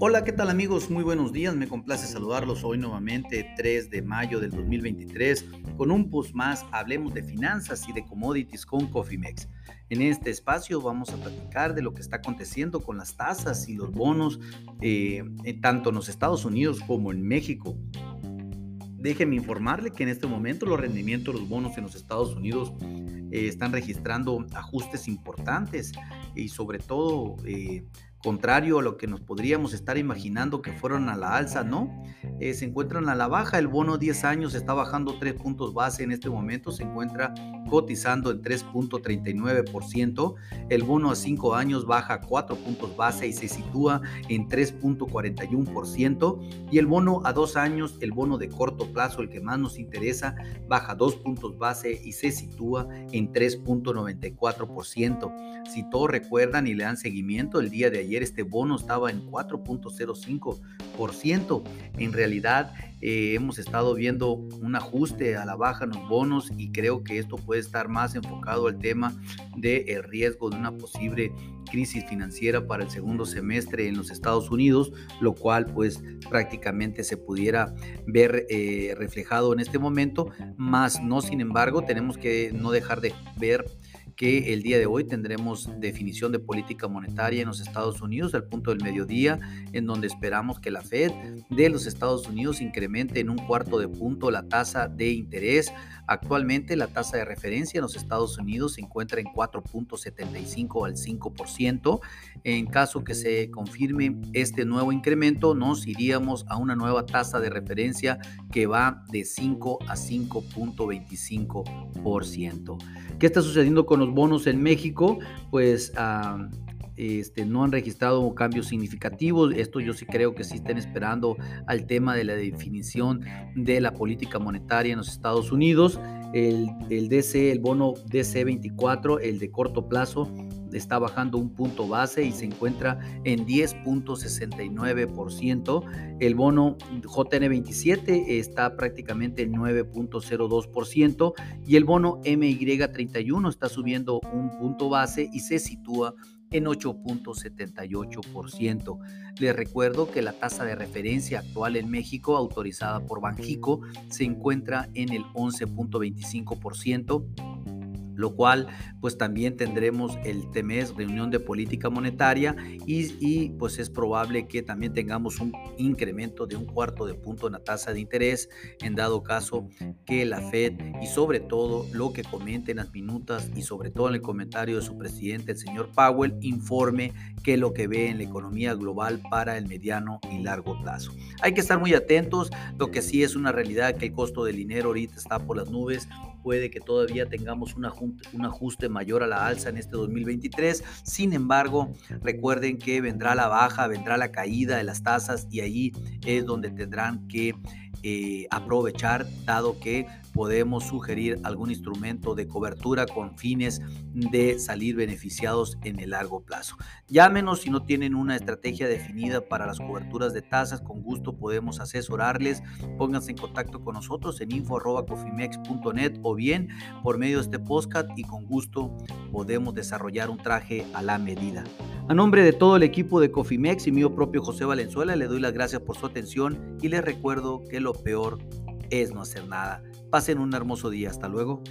Hola, ¿qué tal amigos? Muy buenos días, me complace saludarlos hoy nuevamente 3 de mayo del 2023 con un post más, hablemos de finanzas y de commodities con Cofimex. En este espacio vamos a platicar de lo que está aconteciendo con las tasas y los bonos, eh, tanto en los Estados Unidos como en México. Déjeme informarle que en este momento los rendimientos de los bonos en los Estados Unidos eh, están registrando ajustes importantes y sobre todo eh, contrario a lo que nos podríamos estar imaginando que fueron a la alza, ¿no? Eh, se encuentran a la baja, el bono 10 años está bajando 3 puntos base en este momento, se encuentra cotizando en 3.39%, el bono a 5 años baja 4 puntos base y se sitúa en 3.41%, y el bono a 2 años, el bono de corto plazo, el que más nos interesa, baja 2 puntos base y se sitúa en 3.94%. Si todos recuerdan y le dan seguimiento, el día de ayer este bono estaba en 4.05%. En realidad eh, hemos estado viendo un ajuste a la baja en los bonos y creo que esto puede estar más enfocado al tema del riesgo de una posible crisis financiera para el segundo semestre en los Estados Unidos, lo cual pues prácticamente se pudiera ver eh, reflejado en este momento, más no sin embargo tenemos que no dejar de ver que el día de hoy tendremos definición de política monetaria en los Estados Unidos al punto del mediodía, en donde esperamos que la Fed de los Estados Unidos incremente en un cuarto de punto la tasa de interés. Actualmente la tasa de referencia en los Estados Unidos se encuentra en 4.75 al 5%. En caso que se confirme este nuevo incremento, nos iríamos a una nueva tasa de referencia que va de 5 a 5.25%. ¿Qué está sucediendo con los bonos en México, pues este, no han registrado cambios significativos. Esto yo sí creo que sí estén esperando al tema de la definición de la política monetaria en los Estados Unidos. El, el DC, el bono DC24, el de corto plazo, está bajando un punto base y se encuentra en 10.69%. El bono JN27 está prácticamente en 9.02% y el bono MY31 está subiendo un punto base y se sitúa en 8.78%. Les recuerdo que la tasa de referencia actual en México, autorizada por Banjico, se encuentra en el 11.25% lo cual pues también tendremos el TEMES, reunión de política monetaria, y, pues es probable que también tengamos un incremento de un cuarto de punto en la tasa de interés, en dado caso que la Fed y sobre todo lo que comente en las minutas y sobre todo en el comentario de su presidente, el señor Powell, informe que lo que ve en la economía global para el mediano y largo plazo. Hay que estar muy atentos, lo que sí es una realidad que el costo del dinero ahorita está por las nubes, puede que todavía tengamos un ajuste mayor a la alza en este 2023. Sin embargo, recuerden que vendrá la baja, vendrá la caída de las tasas y ahí es donde tendrán que eh, aprovechar, dado que podemos sugerir algún instrumento de cobertura con fines de salir beneficiados en el largo plazo. Llámenos si no tienen una estrategia definida para las coberturas de tasas, con gusto podemos asesorarles. Pónganse en contacto con nosotros en info.cofimex.net o bien por medio de este podcast y con gusto podemos desarrollar un traje a la medida. A nombre de todo el equipo de Cofimex y mío propio José Valenzuela, le doy las gracias por su atención y les recuerdo que lo peor es no hacer nada. Pasen un hermoso día. Hasta luego.